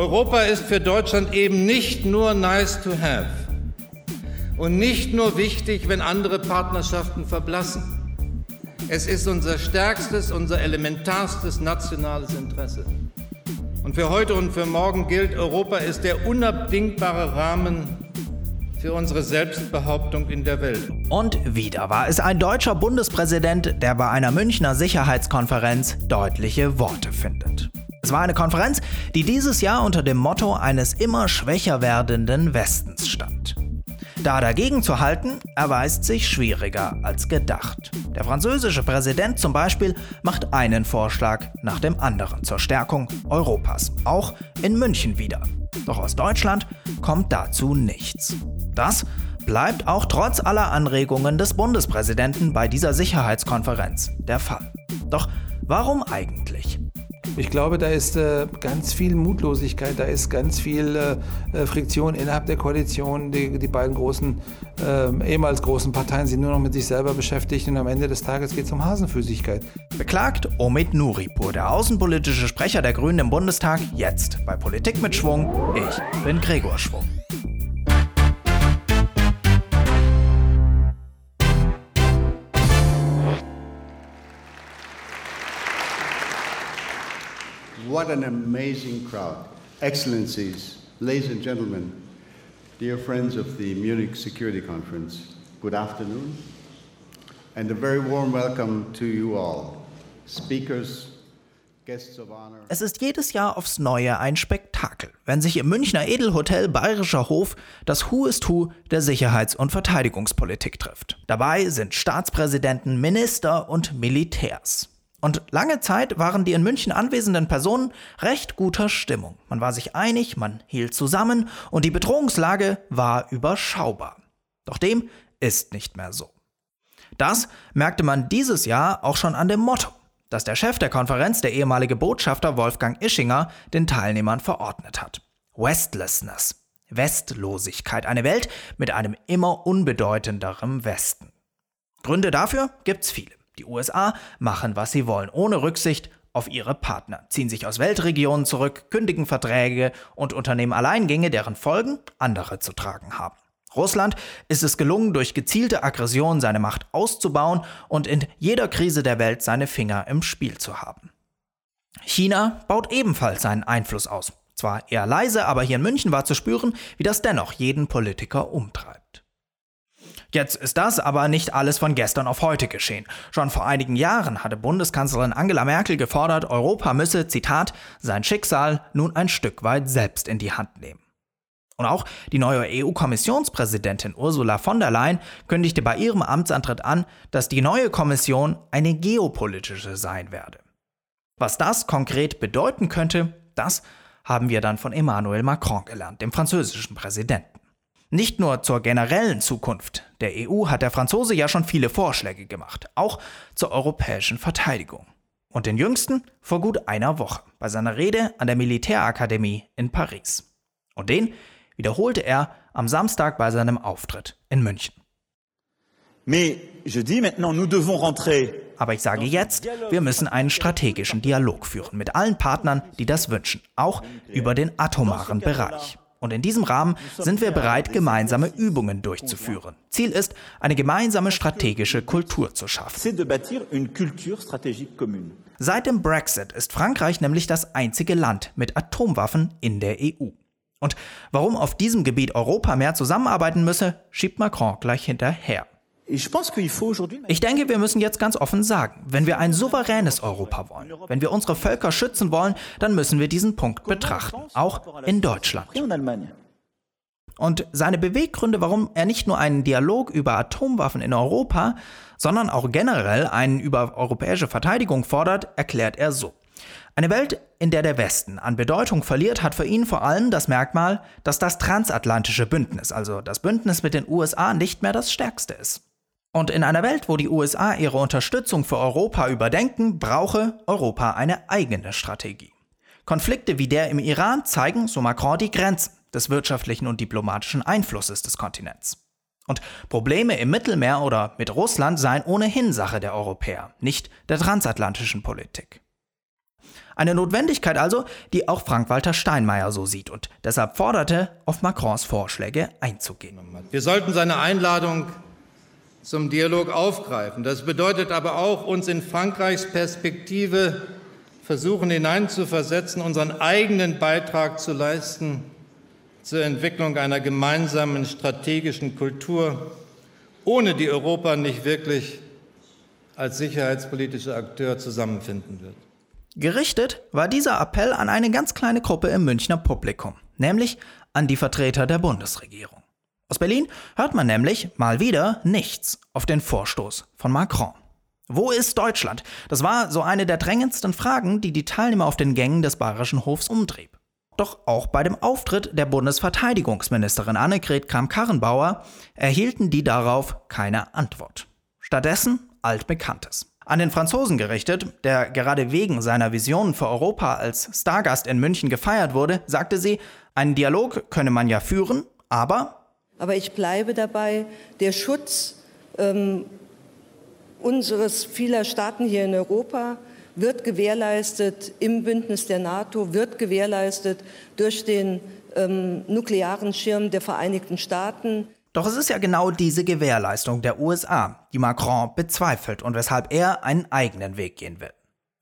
Europa ist für Deutschland eben nicht nur nice to have und nicht nur wichtig, wenn andere Partnerschaften verblassen. Es ist unser stärkstes, unser elementarstes nationales Interesse. Und für heute und für morgen gilt, Europa ist der unabdingbare Rahmen für unsere Selbstbehauptung in der Welt. Und wieder war es ein deutscher Bundespräsident, der bei einer Münchner Sicherheitskonferenz deutliche Worte findet. Es war eine Konferenz, die dieses Jahr unter dem Motto eines immer schwächer werdenden Westens stand. Da dagegen zu halten, erweist sich schwieriger als gedacht. Der französische Präsident zum Beispiel macht einen Vorschlag nach dem anderen zur Stärkung Europas, auch in München wieder. Doch aus Deutschland kommt dazu nichts. Das bleibt auch trotz aller Anregungen des Bundespräsidenten bei dieser Sicherheitskonferenz der Fall. Doch warum eigentlich? Ich glaube, da ist äh, ganz viel Mutlosigkeit, da ist ganz viel äh, äh Friktion innerhalb der Koalition. Die, die beiden großen, äh, ehemals großen Parteien sind nur noch mit sich selber beschäftigt und am Ende des Tages geht es um Hasenfüßigkeit. Beklagt Omid Nuripur, der außenpolitische Sprecher der Grünen im Bundestag, jetzt bei Politik mit Schwung. Ich bin Gregor Schwung. What an amazing crowd. Excellencies, ladies and gentlemen, dear friends of the Munich Security Conference, good afternoon, and a very warm welcome to you all, speakers, Es ist jedes Jahr aufs Neue ein Spektakel, wenn sich im Münchner Edelhotel Bayerischer Hof das Who is Who der Sicherheits- und Verteidigungspolitik trifft. Dabei sind Staatspräsidenten, Minister und Militärs. Und lange Zeit waren die in München anwesenden Personen recht guter Stimmung. Man war sich einig, man hielt zusammen und die Bedrohungslage war überschaubar. Doch dem ist nicht mehr so. Das merkte man dieses Jahr auch schon an dem Motto, das der Chef der Konferenz, der ehemalige Botschafter Wolfgang Ischinger, den Teilnehmern verordnet hat. Westlessness, Westlosigkeit, eine Welt mit einem immer unbedeutenderen Westen. Gründe dafür gibt's viele. Die USA machen, was sie wollen, ohne Rücksicht auf ihre Partner, ziehen sich aus Weltregionen zurück, kündigen Verträge und unternehmen Alleingänge, deren Folgen andere zu tragen haben. Russland ist es gelungen, durch gezielte Aggression seine Macht auszubauen und in jeder Krise der Welt seine Finger im Spiel zu haben. China baut ebenfalls seinen Einfluss aus. Zwar eher leise, aber hier in München war zu spüren, wie das dennoch jeden Politiker umtreibt. Jetzt ist das aber nicht alles von gestern auf heute geschehen. Schon vor einigen Jahren hatte Bundeskanzlerin Angela Merkel gefordert, Europa müsse, Zitat, sein Schicksal nun ein Stück weit selbst in die Hand nehmen. Und auch die neue EU-Kommissionspräsidentin Ursula von der Leyen kündigte bei ihrem Amtsantritt an, dass die neue Kommission eine geopolitische sein werde. Was das konkret bedeuten könnte, das haben wir dann von Emmanuel Macron gelernt, dem französischen Präsidenten. Nicht nur zur generellen Zukunft der EU hat der Franzose ja schon viele Vorschläge gemacht, auch zur europäischen Verteidigung. Und den jüngsten vor gut einer Woche bei seiner Rede an der Militärakademie in Paris. Und den wiederholte er am Samstag bei seinem Auftritt in München. Aber ich sage jetzt, wir müssen einen strategischen Dialog führen mit allen Partnern, die das wünschen, auch über den atomaren Bereich. Und in diesem Rahmen sind wir bereit, gemeinsame Übungen durchzuführen. Ziel ist, eine gemeinsame strategische Kultur zu schaffen. Seit dem Brexit ist Frankreich nämlich das einzige Land mit Atomwaffen in der EU. Und warum auf diesem Gebiet Europa mehr zusammenarbeiten müsse, schiebt Macron gleich hinterher. Ich denke, wir müssen jetzt ganz offen sagen, wenn wir ein souveränes Europa wollen, wenn wir unsere Völker schützen wollen, dann müssen wir diesen Punkt betrachten, auch in Deutschland. Und seine Beweggründe, warum er nicht nur einen Dialog über Atomwaffen in Europa, sondern auch generell einen über europäische Verteidigung fordert, erklärt er so. Eine Welt, in der der Westen an Bedeutung verliert, hat für ihn vor allem das Merkmal, dass das transatlantische Bündnis, also das Bündnis mit den USA, nicht mehr das stärkste ist. Und in einer Welt, wo die USA ihre Unterstützung für Europa überdenken, brauche Europa eine eigene Strategie. Konflikte wie der im Iran zeigen, so Macron, die Grenzen des wirtschaftlichen und diplomatischen Einflusses des Kontinents. Und Probleme im Mittelmeer oder mit Russland seien ohnehin Sache der Europäer, nicht der transatlantischen Politik. Eine Notwendigkeit also, die auch Frank-Walter Steinmeier so sieht und deshalb forderte, auf Macrons Vorschläge einzugehen. Wir sollten seine Einladung zum Dialog aufgreifen. Das bedeutet aber auch, uns in Frankreichs Perspektive versuchen hineinzuversetzen, unseren eigenen Beitrag zu leisten zur Entwicklung einer gemeinsamen strategischen Kultur, ohne die Europa nicht wirklich als sicherheitspolitischer Akteur zusammenfinden wird. Gerichtet war dieser Appell an eine ganz kleine Gruppe im Münchner Publikum, nämlich an die Vertreter der Bundesregierung. Aus Berlin hört man nämlich mal wieder nichts auf den Vorstoß von Macron. Wo ist Deutschland? Das war so eine der drängendsten Fragen, die die Teilnehmer auf den Gängen des Bayerischen Hofs umtrieb. Doch auch bei dem Auftritt der Bundesverteidigungsministerin Annegret Kramp-Karrenbauer erhielten die darauf keine Antwort. Stattdessen altbekanntes. An den Franzosen gerichtet, der gerade wegen seiner Visionen für Europa als Stargast in München gefeiert wurde, sagte sie, einen Dialog könne man ja führen, aber. Aber ich bleibe dabei, der Schutz ähm, unseres vieler Staaten hier in Europa wird gewährleistet im Bündnis der NATO, wird gewährleistet durch den ähm, nuklearen Schirm der Vereinigten Staaten. Doch es ist ja genau diese Gewährleistung der USA, die Macron bezweifelt und weshalb er einen eigenen Weg gehen will.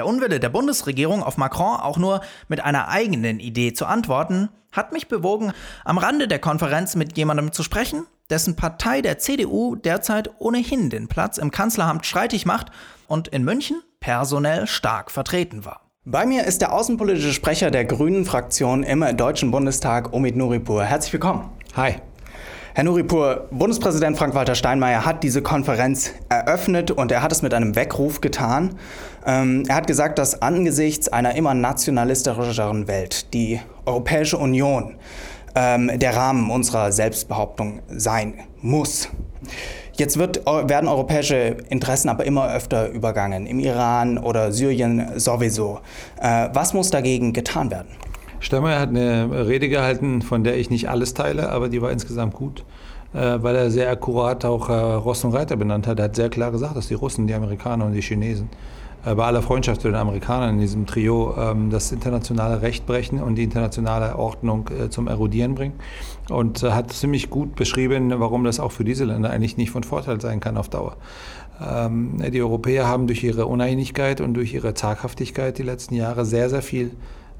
Der Unwille der Bundesregierung auf Macron auch nur mit einer eigenen Idee zu antworten, hat mich bewogen, am Rande der Konferenz mit jemandem zu sprechen, dessen Partei der CDU derzeit ohnehin den Platz im Kanzleramt streitig macht und in München personell stark vertreten war. Bei mir ist der außenpolitische Sprecher der Grünen Fraktion im Deutschen Bundestag, Omid Nuripur. Herzlich willkommen. Hi. Herr Nuripur, Bundespräsident Frank-Walter Steinmeier hat diese Konferenz eröffnet und er hat es mit einem Weckruf getan. Ähm, er hat gesagt, dass angesichts einer immer nationalistischeren Welt die Europäische Union ähm, der Rahmen unserer Selbstbehauptung sein muss. Jetzt wird, werden europäische Interessen aber immer öfter übergangen, im Iran oder Syrien sowieso. Äh, was muss dagegen getan werden? Steinmeier hat eine Rede gehalten, von der ich nicht alles teile, aber die war insgesamt gut, äh, weil er sehr akkurat auch äh, Ross und Reiter benannt hat. Er hat sehr klar gesagt, dass die Russen, die Amerikaner und die Chinesen äh, bei aller Freundschaft zu den Amerikanern in diesem Trio ähm, das internationale Recht brechen und die internationale Ordnung zum Erodieren bringen. Und hat ziemlich gut beschrieben, warum das auch für diese Länder eigentlich nicht von Vorteil sein kann auf Dauer. Ähm, die Europäer haben durch ihre Uneinigkeit und durch ihre Zaghaftigkeit die letzten Jahre sehr, sehr viel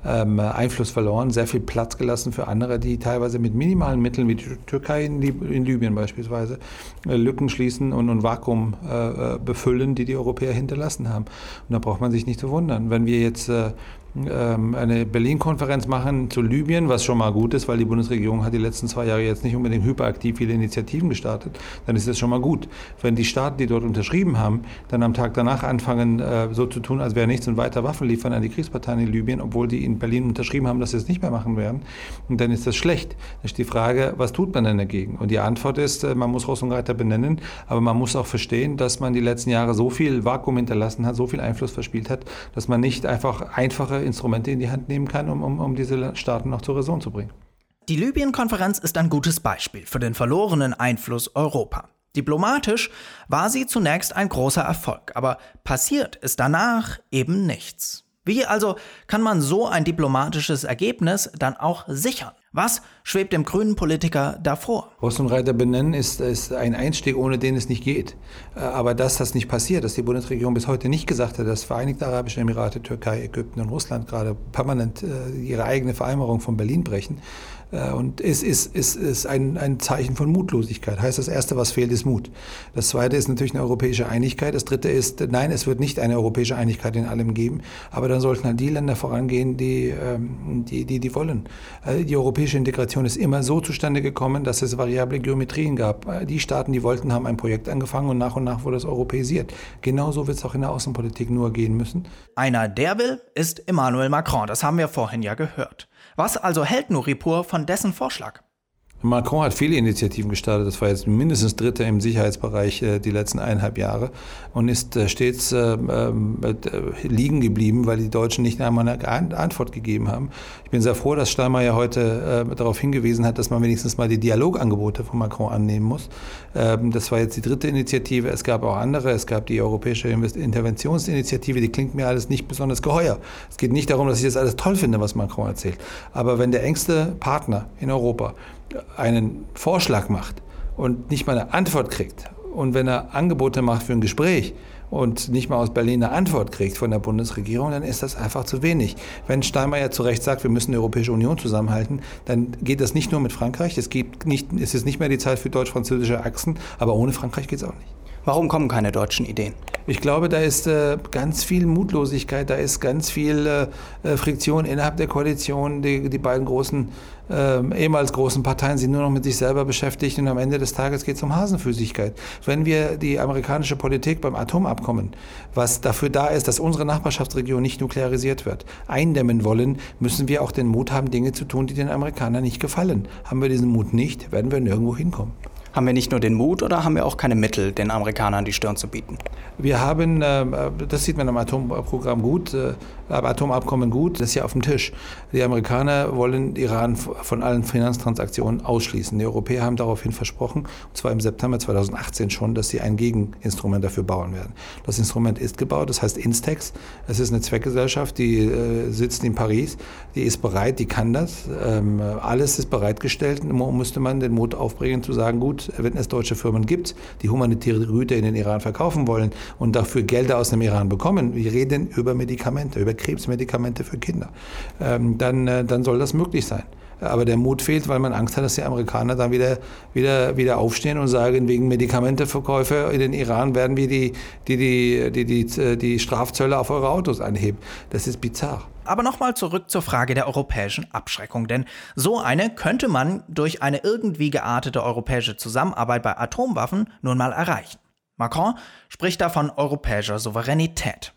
ähm, Einfluss verloren, sehr viel Platz gelassen für andere, die teilweise mit minimalen Mitteln, wie die Türkei in, Lib in Libyen beispielsweise, äh, Lücken schließen und ein Vakuum äh, äh, befüllen, die die Europäer hinterlassen haben. Und da braucht man sich nicht zu wundern. Wenn wir jetzt äh, eine Berlin-Konferenz machen zu Libyen, was schon mal gut ist, weil die Bundesregierung hat die letzten zwei Jahre jetzt nicht unbedingt hyperaktiv viele Initiativen gestartet, dann ist das schon mal gut. Wenn die Staaten, die dort unterschrieben haben, dann am Tag danach anfangen, äh, so zu tun, als wäre nichts und weiter Waffen liefern an die Kriegsparteien in Libyen, obwohl die in Berlin unterschrieben haben, dass sie es nicht mehr machen werden, dann ist das schlecht. Dann ist die Frage, was tut man denn dagegen? Und die Antwort ist, äh, man muss Ross und Reiter benennen, aber man muss auch verstehen, dass man die letzten Jahre so viel Vakuum hinterlassen hat, so viel Einfluss verspielt hat, dass man nicht einfach einfache Instrumente in die Hand nehmen kann, um, um, um diese Staaten noch zur Raison zu bringen. Die Libyen-Konferenz ist ein gutes Beispiel für den verlorenen Einfluss Europa. Diplomatisch war sie zunächst ein großer Erfolg, aber passiert ist danach eben nichts. Wie also kann man so ein diplomatisches Ergebnis dann auch sichern? Was schwebt dem grünen Politiker davor? Rostenreiter benennen ist, ist ein Einstieg, ohne den es nicht geht. Äh, aber dass das nicht passiert, dass die Bundesregierung bis heute nicht gesagt hat, dass Vereinigte Arabische Emirate, Türkei, Ägypten und Russland gerade permanent äh, ihre eigene Vereinbarung von Berlin brechen, und es ist, ist, ist ein, ein Zeichen von Mutlosigkeit. Heißt, das Erste, was fehlt, ist Mut. Das Zweite ist natürlich eine europäische Einigkeit. Das Dritte ist, nein, es wird nicht eine europäische Einigkeit in allem geben, aber dann sollten halt die Länder vorangehen, die, ähm, die, die, die wollen. Die europäische europäische Integration ist immer so zustande gekommen, dass es variable Geometrien gab. Die Staaten, die wollten, haben ein Projekt angefangen und nach und nach wurde es europäisiert. Genauso wird es auch in der Außenpolitik nur gehen müssen. Einer, der will, ist Emmanuel Macron. Das haben wir vorhin ja gehört. Was also hält Nuripur von dessen Vorschlag? Macron hat viele Initiativen gestartet. Das war jetzt mindestens dritte im Sicherheitsbereich äh, die letzten eineinhalb Jahre und ist äh, stets äh, liegen geblieben, weil die Deutschen nicht einmal eine Antwort gegeben haben. Ich bin sehr froh, dass Steinmeier heute darauf hingewiesen hat, dass man wenigstens mal die Dialogangebote von Macron annehmen muss. Ähm, das war jetzt die dritte Initiative. Es gab auch andere. Es gab die Europäische Interventionsinitiative. Die klingt mir alles nicht besonders geheuer. Es geht nicht darum, dass ich das alles toll finde, was Macron erzählt. Aber wenn der engste Partner in Europa einen Vorschlag macht und nicht mal eine Antwort kriegt und wenn er Angebote macht für ein Gespräch und nicht mal aus Berlin eine Antwort kriegt von der Bundesregierung, dann ist das einfach zu wenig. Wenn Steinmeier zu Recht sagt, wir müssen die Europäische Union zusammenhalten, dann geht das nicht nur mit Frankreich, es, gibt nicht, es ist nicht mehr die Zeit für deutsch-französische Achsen, aber ohne Frankreich geht es auch nicht. Warum kommen keine deutschen Ideen? Ich glaube, da ist äh, ganz viel Mutlosigkeit, da ist ganz viel äh, äh Friktion innerhalb der Koalition. Die, die beiden großen, äh, ehemals großen Parteien sind nur noch mit sich selber beschäftigt und am Ende des Tages geht es um Hasenfüßigkeit. Wenn wir die amerikanische Politik beim Atomabkommen, was dafür da ist, dass unsere Nachbarschaftsregion nicht nuklearisiert wird, eindämmen wollen, müssen wir auch den Mut haben, Dinge zu tun, die den Amerikanern nicht gefallen. Haben wir diesen Mut nicht, werden wir nirgendwo hinkommen. Haben wir nicht nur den Mut oder haben wir auch keine Mittel, den Amerikanern die Stirn zu bieten? Wir haben, äh, das sieht man am Atomprogramm gut, äh, Atomabkommen gut, das ist ja auf dem Tisch. Die Amerikaner wollen Iran von allen Finanztransaktionen ausschließen. Die Europäer haben daraufhin versprochen, und zwar im September 2018 schon, dass sie ein Gegeninstrument dafür bauen werden. Das Instrument ist gebaut, das heißt Instex. Es ist eine Zweckgesellschaft, die äh, sitzt in Paris, die ist bereit, die kann das. Ähm, alles ist bereitgestellt. Nur müsste man den Mut aufbringen zu sagen, gut, wenn es deutsche Firmen gibt, die humanitäre Güter in den Iran verkaufen wollen und dafür Gelder aus dem Iran bekommen, wir reden über Medikamente, über Krebsmedikamente für Kinder, ähm, dann, äh, dann soll das möglich sein. Aber der Mut fehlt, weil man Angst hat, dass die Amerikaner dann wieder, wieder, wieder aufstehen und sagen, wegen Medikamenteverkäufe in den Iran werden wir die, die, die, die, die, die Strafzölle auf eure Autos anheben. Das ist bizarr. Aber nochmal zurück zur Frage der europäischen Abschreckung, denn so eine könnte man durch eine irgendwie geartete europäische Zusammenarbeit bei Atomwaffen nun mal erreichen. Macron spricht da von europäischer Souveränität.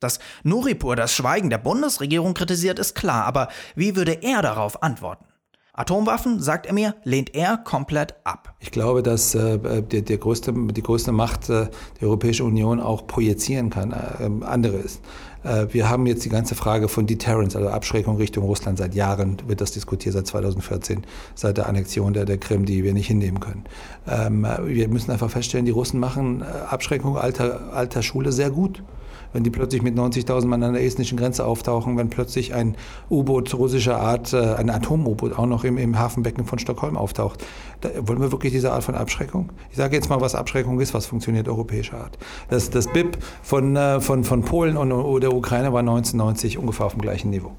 Dass Nuripur das Schweigen der Bundesregierung kritisiert, ist klar, aber wie würde er darauf antworten? Atomwaffen, sagt er mir, lehnt er komplett ab. Ich glaube, dass äh, der, der größte, die größte Macht äh, die Europäische Union auch projizieren kann, äh, andere ist. Äh, wir haben jetzt die ganze Frage von Deterrence, also Abschreckung Richtung Russland. Seit Jahren wird das diskutiert, seit 2014, seit der Annexion der, der Krim, die wir nicht hinnehmen können. Ähm, wir müssen einfach feststellen, die Russen machen äh, Abschreckung alter, alter Schule sehr gut wenn die plötzlich mit 90.000 Mann an der estnischen Grenze auftauchen, wenn plötzlich ein U-Boot russischer Art, äh, ein Atom-U-Boot auch noch im, im Hafenbecken von Stockholm auftaucht. Da, wollen wir wirklich diese Art von Abschreckung? Ich sage jetzt mal, was Abschreckung ist, was funktioniert europäischer Art. Das, das BIP von, äh, von, von Polen und der Ukraine war 1990 ungefähr auf dem gleichen Niveau.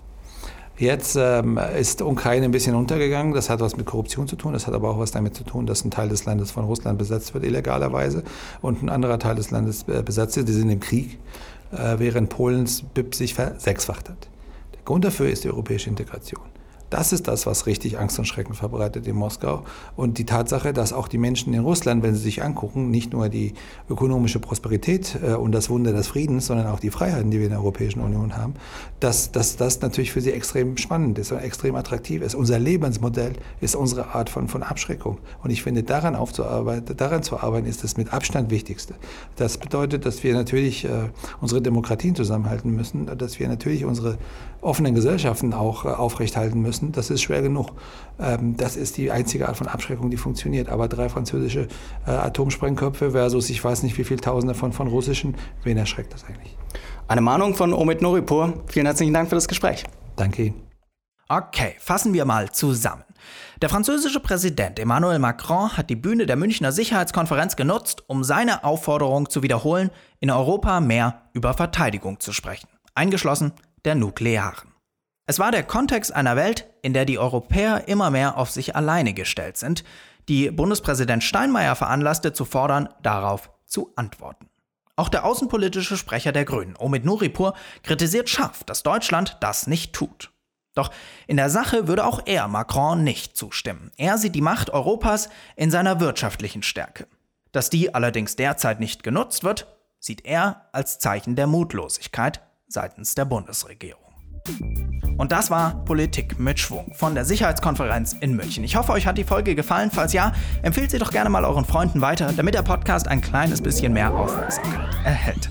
Jetzt ähm, ist Ukraine ein bisschen untergegangen. Das hat was mit Korruption zu tun. Das hat aber auch was damit zu tun, dass ein Teil des Landes von Russland besetzt wird, illegalerweise, und ein anderer Teil des Landes äh, besetzt ist. Die sind im Krieg. Äh, während Polens BIP sich versechsfacht hat. Der Grund dafür ist die europäische Integration. Das ist das, was richtig Angst und Schrecken verbreitet in Moskau. Und die Tatsache, dass auch die Menschen in Russland, wenn sie sich angucken, nicht nur die ökonomische Prosperität äh, und das Wunder des Friedens, sondern auch die Freiheiten, die wir in der Europäischen Union haben, dass, dass das natürlich für sie extrem spannend ist und extrem attraktiv ist. Unser Lebensmodell ist unsere Art von, von Abschreckung. Und ich finde, daran, aufzuarbeiten, daran zu arbeiten, ist das mit Abstand Wichtigste. Das bedeutet, dass wir natürlich äh, unsere Demokratien zusammenhalten müssen, dass wir natürlich unsere offenen Gesellschaften auch äh, aufrechthalten müssen müssen. Das ist schwer genug. Ähm, das ist die einzige Art von Abschreckung, die funktioniert. Aber drei französische äh, Atomsprengköpfe versus ich weiß nicht wie viele Tausende von, von russischen, wen erschreckt das eigentlich? Eine Mahnung von Omid Noripur. Vielen herzlichen Dank für das Gespräch. Danke Ihnen. Okay, fassen wir mal zusammen. Der französische Präsident Emmanuel Macron hat die Bühne der Münchner Sicherheitskonferenz genutzt, um seine Aufforderung zu wiederholen, in Europa mehr über Verteidigung zu sprechen, eingeschlossen der nuklearen. Es war der Kontext einer Welt, in der die Europäer immer mehr auf sich alleine gestellt sind, die Bundespräsident Steinmeier veranlasste zu fordern, darauf zu antworten. Auch der außenpolitische Sprecher der Grünen, Omid Nuripur, kritisiert scharf, dass Deutschland das nicht tut. Doch in der Sache würde auch er Macron nicht zustimmen. Er sieht die Macht Europas in seiner wirtschaftlichen Stärke. Dass die allerdings derzeit nicht genutzt wird, sieht er als Zeichen der Mutlosigkeit seitens der Bundesregierung. Und das war Politik mit Schwung von der Sicherheitskonferenz in München. Ich hoffe, euch hat die Folge gefallen. Falls ja, empfehlt sie doch gerne mal euren Freunden weiter, damit der Podcast ein kleines bisschen mehr Aufmerksamkeit erhält.